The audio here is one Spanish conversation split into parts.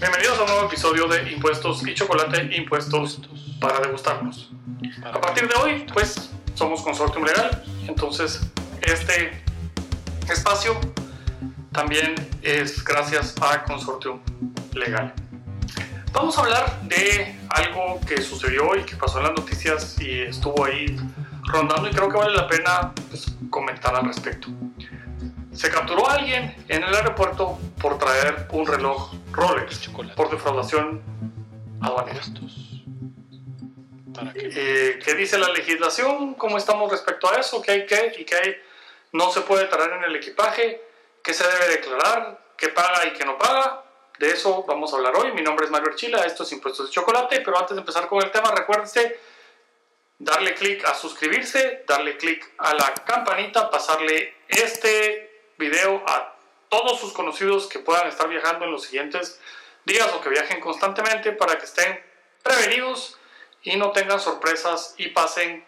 Bienvenidos a un nuevo episodio de Impuestos y Chocolate, Impuestos para degustarnos. A partir de hoy, pues, somos consortium legal, entonces este espacio también es gracias a Consortium Legal. Vamos a hablar de algo que sucedió y que pasó en las noticias y estuvo ahí rondando y creo que vale la pena pues, comentar al respecto. Se capturó a alguien en el aeropuerto por traer un reloj Rolex por defraudación aduanera. Eh, ¿Qué dice la legislación? ¿Cómo estamos respecto a eso? ¿Qué hay que y qué hay? No se puede traer en el equipaje. ¿Qué se debe declarar? ¿Qué paga y qué no paga? De eso vamos a hablar hoy. Mi nombre es Mario Archila, esto es Impuestos de Chocolate, pero antes de empezar con el tema, recuérdense darle clic a suscribirse, darle clic a la campanita, pasarle este video a todos sus conocidos que puedan estar viajando en los siguientes días o que viajen constantemente para que estén prevenidos y no tengan sorpresas y pasen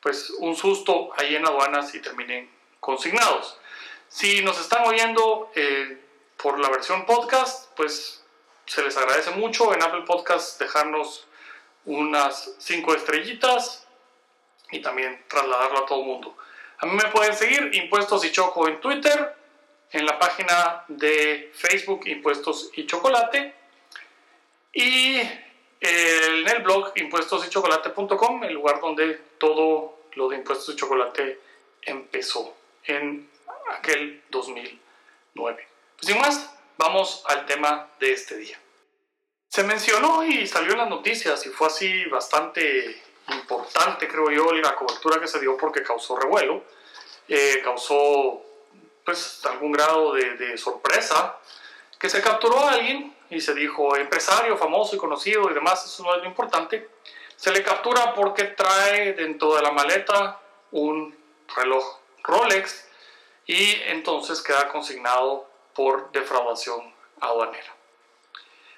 pues un susto ahí en aduanas y terminen consignados. Si nos están oyendo eh, por la versión podcast, pues se les agradece mucho en Apple Podcast dejarnos unas 5 estrellitas y también trasladarlo a todo el mundo. A mí me pueden seguir Impuestos y Choco en Twitter, en la página de Facebook Impuestos y Chocolate y en el blog impuestosychocolate.com, el lugar donde todo lo de Impuestos y Chocolate empezó en aquel 2009. Pues sin más, vamos al tema de este día. Se mencionó y salió en las noticias y fue así bastante importante, creo yo, la cobertura que se dio porque causó revuelo, eh, causó pues algún grado de, de, sorpresa, que se capturó a alguien y se dijo empresario famoso y conocido y demás, eso no es lo importante, se le captura porque trae dentro de la maleta un reloj Rolex y entonces queda consignado por defraudación aduanera.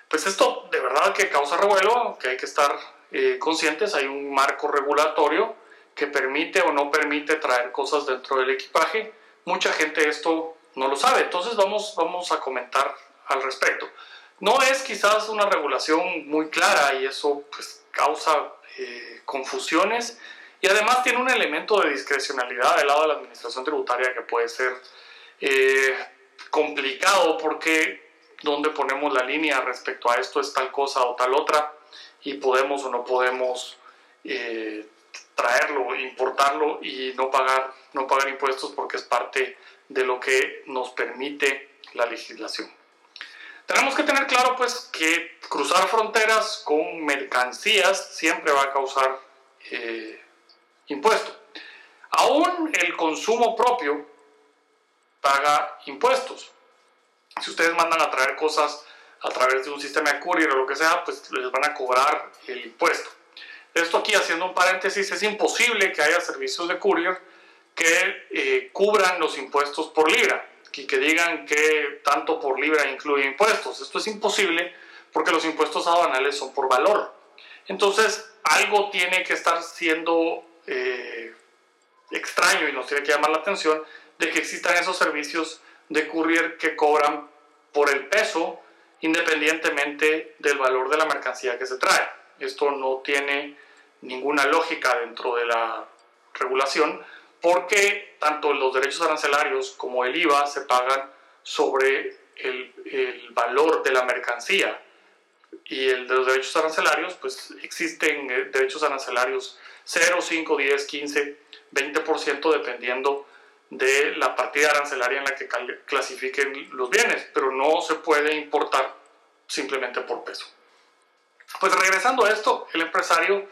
Pues esto de verdad que causa revuelo, que hay que estar eh, conscientes, hay un marco regulatorio que permite o no permite traer cosas dentro del equipaje. Mucha gente esto no lo sabe, entonces vamos, vamos a comentar al respecto. No es quizás una regulación muy clara y eso pues, causa eh, confusiones y además tiene un elemento de discrecionalidad del lado de la administración tributaria que puede ser eh, complicado porque donde ponemos la línea respecto a esto es tal cosa o tal otra y podemos o no podemos eh, traerlo, importarlo y no pagar, no pagar impuestos porque es parte de lo que nos permite la legislación. Tenemos que tener claro pues que cruzar fronteras con mercancías siempre va a causar eh, impuesto. Aún el consumo propio paga impuestos. Si ustedes mandan a traer cosas a través de un sistema de courier o lo que sea, pues les van a cobrar el impuesto. Esto aquí, haciendo un paréntesis, es imposible que haya servicios de courier que eh, cubran los impuestos por libra y que digan que tanto por libra incluye impuestos. Esto es imposible porque los impuestos aduanales son por valor. Entonces, algo tiene que estar siendo eh, extraño y nos tiene que llamar la atención de que existan esos servicios de courier que cobran por el peso independientemente del valor de la mercancía que se trae. Esto no tiene ninguna lógica dentro de la regulación porque tanto los derechos arancelarios como el IVA se pagan sobre el, el valor de la mercancía y el de los derechos arancelarios, pues existen eh, derechos arancelarios 0, 5, 10, 15, 20% dependiendo de la partida arancelaria en la que clasifiquen los bienes, pero no se puede importar simplemente por peso. Pues regresando a esto, el empresario,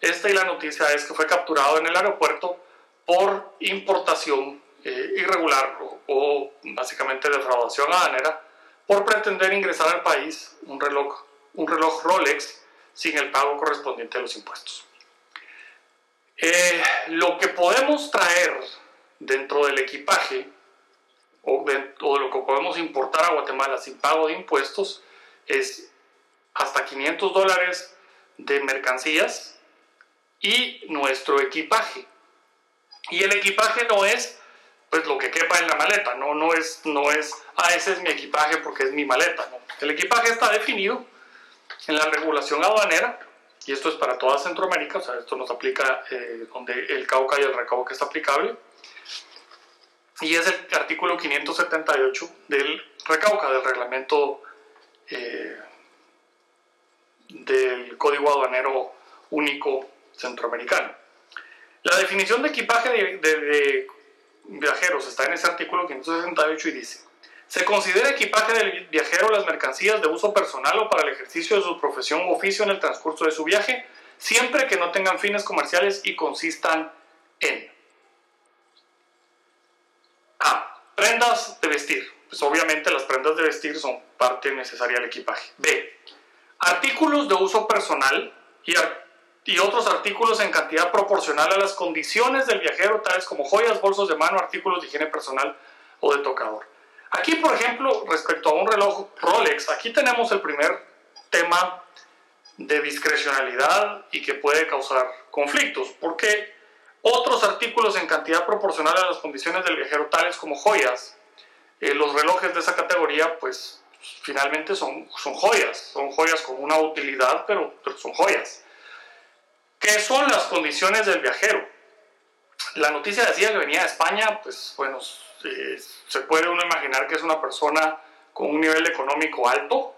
esta y la noticia es que fue capturado en el aeropuerto por importación eh, irregular o, o, básicamente defraudación aduanera por pretender ingresar al país un reloj, un reloj Rolex sin el pago correspondiente de los impuestos. Eh, lo que podemos traer dentro del equipaje o de, o lo que podemos importar a Guatemala sin pago de impuestos es hasta 500 dólares de mercancías y nuestro equipaje. Y el equipaje no es pues lo que quepa en la maleta, no, no, es, no es, ah, ese es mi equipaje porque es mi maleta. No. El equipaje está definido en la regulación aduanera, y esto es para toda Centroamérica, o sea, esto nos aplica eh, donde el Cauca y el Recauca está aplicable, y es el artículo 578 del Recauca, del reglamento eh, del Código Aduanero Único Centroamericano. La definición de equipaje de, viajeros está en ese artículo 568 y dice, se considera equipaje del viajero las mercancías de uso personal o para el ejercicio de su profesión u oficio en el transcurso de su viaje, siempre que no tengan fines comerciales y consistan en A. Prendas de vestir. Pues obviamente las prendas de vestir son parte necesaria del equipaje. B. Artículos de uso personal y, y otros artículos en cantidad proporcional a las condiciones del viajero, tales como joyas, bolsos de mano, artículos de higiene personal o de tocador. Aquí, por ejemplo, respecto a un reloj Rolex, aquí tenemos el primer tema de discrecionalidad y que puede causar conflictos, porque otros artículos en cantidad proporcional a las condiciones del viajero, tales como joyas, eh, los relojes de esa categoría, pues finalmente son, son joyas, son joyas con una utilidad, pero, pero son joyas. ¿Qué son las condiciones del viajero? La noticia decía que venía de España, pues bueno, eh, se puede uno imaginar que es una persona con un nivel económico alto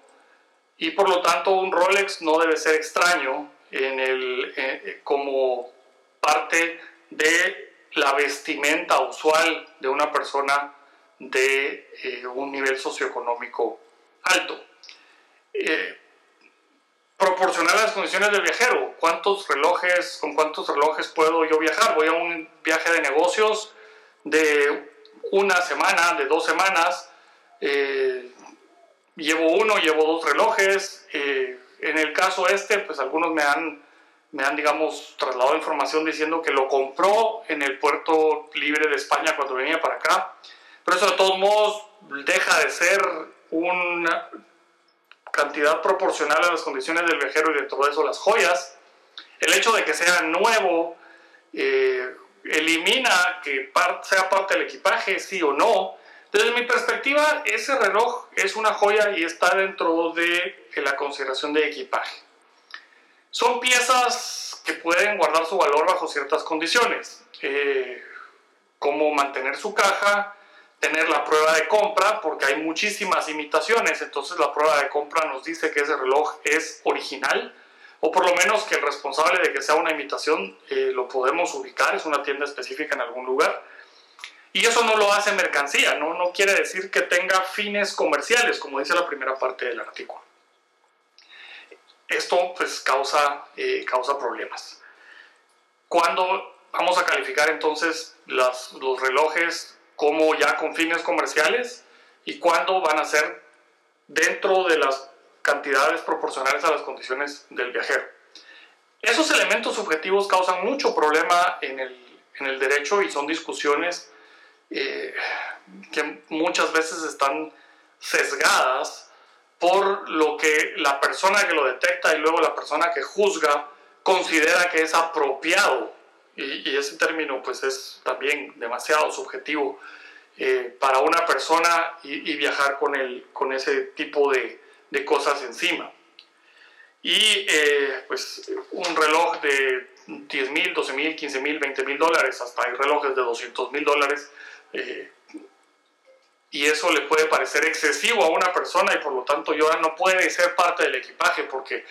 y por lo tanto un Rolex no debe ser extraño en el, eh, como parte de la vestimenta usual de una persona de eh, un nivel socioeconómico alto. Proporcionar las condiciones del viajero. ¿Cuántos relojes, con cuántos relojes puedo yo viajar? Voy a un viaje de negocios de una semana, de dos semanas. Eh, llevo uno, llevo dos relojes. Eh, en el caso este, pues algunos me han, me han, digamos, trasladado información diciendo que lo compró en el puerto libre de España cuando venía para acá. Pero eso de todos modos deja de ser una cantidad proporcional a las condiciones del viajero y de eso las joyas. El hecho de que sea nuevo, eh, elimina que sea parte del equipaje, sí o no. Desde mi perspectiva, ese reloj es una joya y está dentro de, la consideración de equipaje. Son piezas que pueden guardar su valor bajo ciertas condiciones, eh, como mantener su caja, tener la prueba de compra, porque hay muchísimas imitaciones, entonces la prueba de compra nos dice que ese reloj es original o por lo menos que el responsable de que sea una imitación eh, lo podemos ubicar, es una tienda específica en algún lugar. Y eso no lo hace mercancía, ¿no? no quiere decir que tenga fines comerciales, como dice la primera parte del artículo. Esto pues causa, eh, causa problemas. ¿Cuándo vamos a calificar entonces las, los relojes como ya con fines comerciales y cuándo van a ser dentro de las cantidades proporcionales a las condiciones del viajero. Esos elementos subjetivos causan mucho problema en el, en el derecho y son discusiones eh, que muchas veces están sesgadas por lo que la persona que lo detecta y luego la persona que juzga considera que es apropiado. Y, ese término pues es también demasiado subjetivo eh, para una persona y, y viajar con, el, con ese tipo de, de cosas encima. Y eh, pues un reloj de 10 mil, 12 mil, 15 mil, 20 mil dólares, hasta hay relojes de 200 mil dólares. Eh, y eso le puede parecer excesivo a una persona y por lo tanto ya no puede ser parte del equipaje porque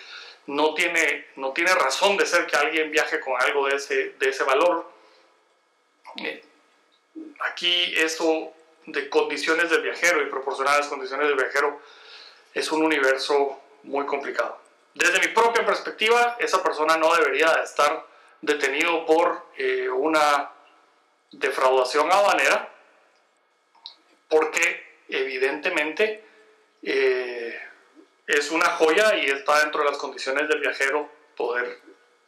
no tiene, no tiene razón de ser que alguien viaje con algo de ese, de ese valor. Eh, aquí eso de condiciones del viajero y proporcionar las condiciones del viajero es un universo muy complicado. Desde mi propia perspectiva, esa persona no debería estar detenido por eh, una defraudación aduanera, porque evidentemente eh, es una joya y está dentro de las condiciones del viajero poder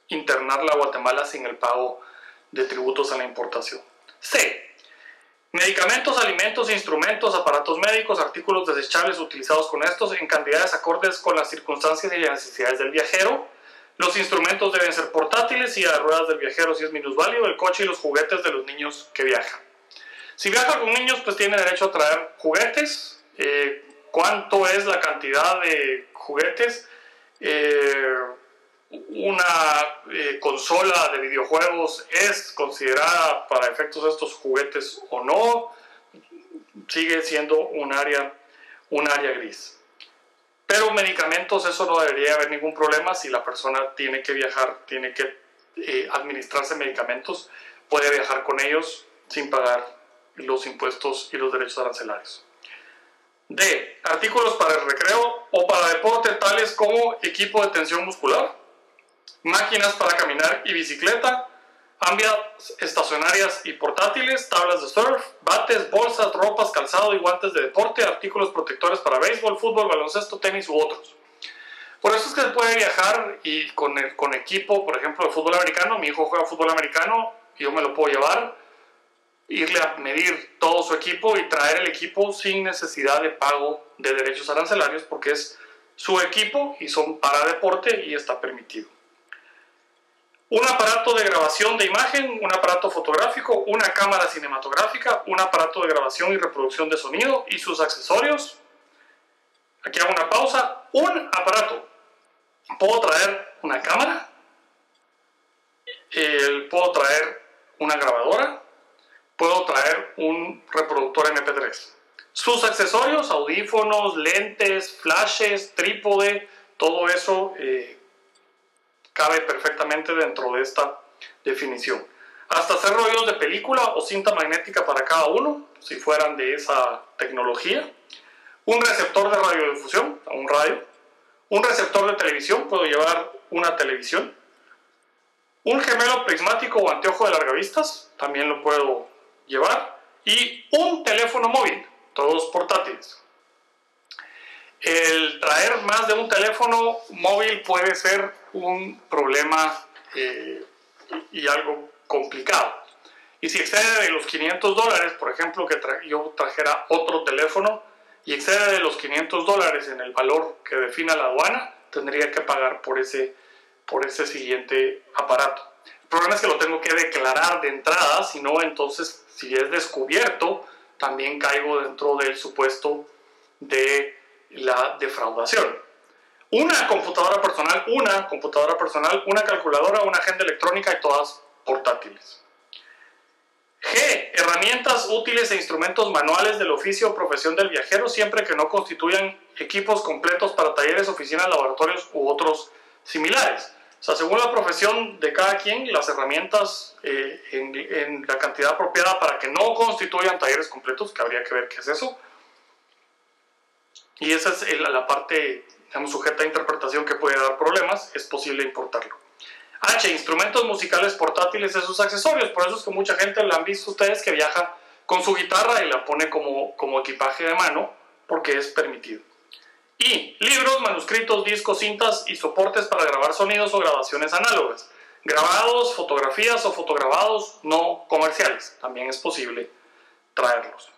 internarla a Guatemala sin el pago de tributos a la importación. C. Medicamentos, alimentos, instrumentos, aparatos médicos, artículos desechables utilizados con estos en cantidades acordes con las circunstancias y las necesidades del viajero. Los instrumentos deben ser portátiles y a ruedas del viajero si es minusválido, el coche y los juguetes de los niños que viajan. Si viaja con niños, pues tiene derecho a traer juguetes. Eh, ¿Cuánto es la cantidad de juguetes? Eh, una eh, consola de videojuegos es considerada para efectos de estos juguetes o no, sigue siendo un área, un área gris. Pero medicamentos, eso no debería haber ningún problema si la persona tiene que viajar, tiene que eh, administrarse medicamentos, puede viajar con ellos sin pagar los impuestos y los derechos arancelarios. D. Artículos para el recreo o para deporte tales como equipo de tensión muscular, máquinas para caminar y bicicleta, ambias estacionarias y portátiles, tablas de surf, bates, bolsas, ropas, calzado y guantes de deporte, artículos protectores para béisbol, fútbol, baloncesto, tenis u otros. Por eso es que se puede viajar y con, el, con equipo, por ejemplo, de fútbol americano. Mi hijo juega fútbol americano, yo me lo puedo llevar, irle a medir todo su equipo y traer el equipo sin necesidad de pago de derechos arancelarios porque es su equipo y son para deporte y está permitido un aparato de grabación de imagen, un aparato fotográfico, una cámara cinematográfica, un aparato de grabación y reproducción de sonido y sus accesorios. Aquí hago una pausa. Un aparato. Puedo traer una cámara, puedo traer una grabadora, puedo traer un reproductor MP3. Sus accesorios, audífonos, lentes, flashes, trípode, todo eso eh, cabe perfectamente dentro de esta definición. Hasta hacer rollos de película o cinta magnética para cada uno, si fueran de esa tecnología. Un receptor de radiodifusión, un radio. Un receptor de televisión, puedo llevar una televisión. Un gemelo prismático o anteojo de largavistas, también lo puedo llevar. Y un teléfono móvil, todos portátiles. El traer más de un teléfono móvil puede ser un problema eh, y algo complicado. Y si excede de los 500 dólares, por ejemplo, que yo trajera otro teléfono y excede de los 500 dólares en el valor que defina la aduana, tendría que pagar por ese, por ese siguiente aparato. Problema es que lo tengo que declarar de entrada, si no, entonces, si es descubierto, también caigo dentro del supuesto de la defraudación. Una computadora personal, una computadora personal, una calculadora, una agenda electrónica y todas portátiles. G. Herramientas útiles e instrumentos manuales del oficio o profesión del viajero siempre que no constituyan equipos completos para talleres, oficinas, laboratorios u otros similares. Según la profesión de cada quien, las herramientas eh, en, la cantidad apropiada para que no constituyan talleres completos, que habría que ver qué es eso, y esa es la parte, digamos, sujeta a interpretación que puede dar problemas, es posible importarlo. H, instrumentos musicales portátiles y sus accesorios. Por eso es que mucha gente la han visto ustedes que viaja con su guitarra y la pone como, como equipaje de mano porque es permitido. Y libros, manuscritos, discos, cintas y soportes para grabar sonidos o grabaciones análogas. Grabados, fotografías o fotograbados no comerciales. También es posible traerlos.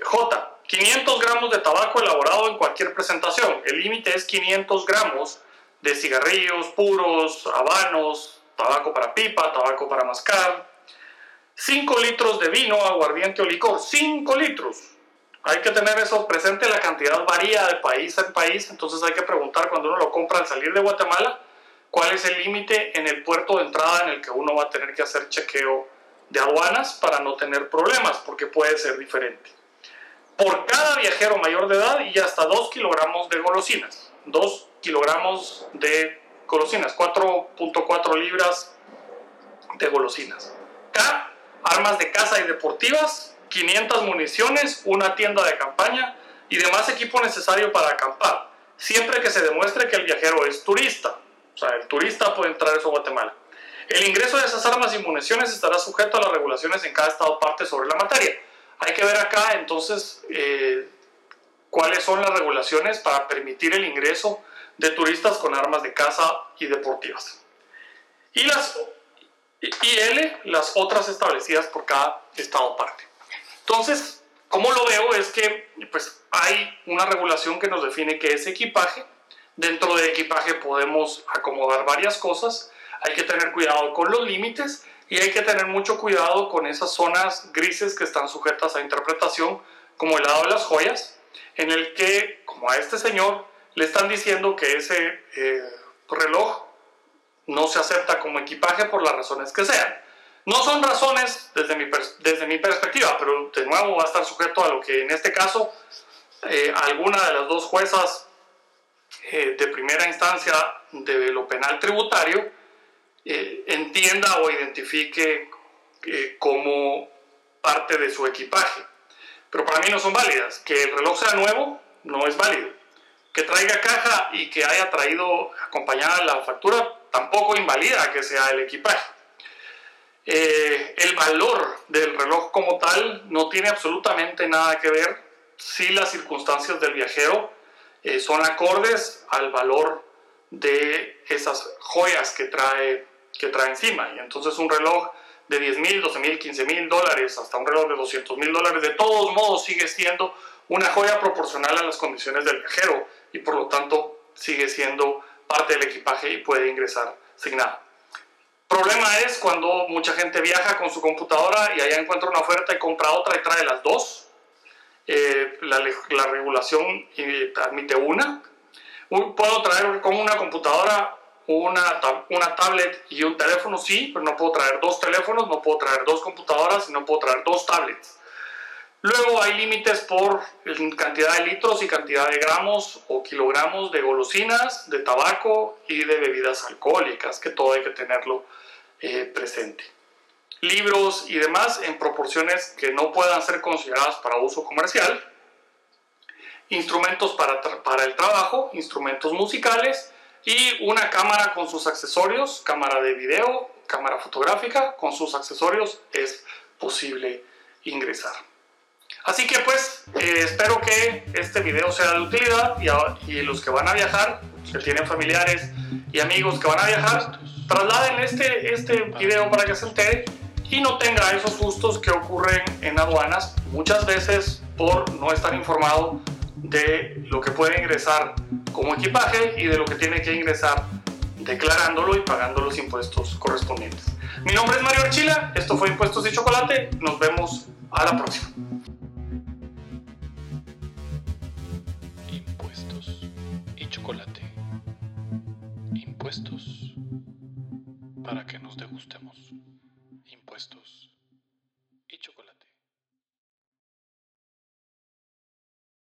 J. 500 gramos de tabaco elaborado en cualquier presentación. El límite es 500 gramos de cigarrillos puros, habanos, tabaco para pipa, tabaco para mascar. 5 litros de vino, aguardiente o licor. 5 litros. Hay que tener eso presente, la cantidad varía de país en país, entonces hay que preguntar cuando uno lo compra al salir de Guatemala, cuál es el límite en el puerto de entrada en el que uno va a tener que hacer chequeo de aduanas para no tener problemas, porque puede ser diferente por cada viajero mayor de edad y hasta 2 kilogramos de golosinas. 2 kilogramos de golosinas, 4.4 libras de golosinas. K, armas de caza y deportivas, 500 municiones, una tienda de campaña y demás equipo necesario para acampar, siempre que se demuestre que el viajero es turista. O sea, el turista puede entrar a Guatemala. El ingreso de esas armas y municiones estará sujeto a las regulaciones en cada estado parte sobre la materia. Hay que ver acá entonces eh, cuáles son las regulaciones para permitir el ingreso de turistas con armas de caza y deportivas. Y, las, y L, las otras establecidas por cada estado parte. Entonces, como lo veo es que pues, hay una regulación que nos define qué es equipaje. Dentro de equipaje podemos acomodar varias cosas. Hay que tener cuidado con los límites y hay que tener mucho cuidado con esas zonas grises que están sujetas a interpretación, como el lado de las joyas, en el que, como a este señor, le están diciendo que ese eh, reloj no se acepta como equipaje por las razones que sean. No son razones desde mi, desde mi perspectiva, pero de nuevo va a estar sujeto a lo que en este caso eh, alguna de las dos juezas eh, de primera instancia de lo penal tributario eh, entienda o identifique como parte de su equipaje. Pero para mí no son válidas. Que el reloj sea nuevo no es válido. Que traiga caja y que haya traído acompañada la factura tampoco invalida que sea el equipaje. El valor del reloj como tal no tiene absolutamente nada que ver si las circunstancias del viajero eh, son acordes al valor de esas joyas que trae, que trae encima. Y entonces un reloj de 10 mil, 12 mil, 15 mil dólares, hasta un reloj de 200 mil dólares, de todos modos sigue siendo una joya proporcional a las condiciones del viajero y por lo tanto sigue siendo parte del equipaje y puede ingresar sin nada. Problema es cuando mucha gente viaja con su computadora y allá encuentra una oferta y compra otra y trae las dos eh, la, la, regulación admite una. Puedo traer con una computadora una, una tablet y un teléfono, sí, pero no puedo traer dos teléfonos, no puedo traer dos computadoras y no puedo traer dos tablets. Luego hay límites por cantidad de litros y cantidad de gramos o kilogramos de golosinas, de tabaco y de bebidas alcohólicas, que todo hay que tenerlo eh, presente libros y demás en proporciones que no puedan ser consideradas para uso comercial, instrumentos para, para el trabajo, instrumentos musicales y una cámara con sus accesorios, cámara de video, cámara fotográfica, con sus accesorios es posible ingresar. Así que pues eh, espero que este video sea de utilidad y, y, los que van a viajar, que tienen familiares y amigos que van a viajar, trasladen este, este video para que se entere y no tenga esos sustos que ocurren en aduanas muchas veces por no estar informado de lo que puede ingresar como equipaje y de lo que tiene que ingresar declarándolo y pagando los impuestos correspondientes. Mi nombre es Mario Archila, esto fue Impuestos y Chocolate, nos vemos a la próxima. Impuestos para que nos degustemos. Impuestos y chocolate.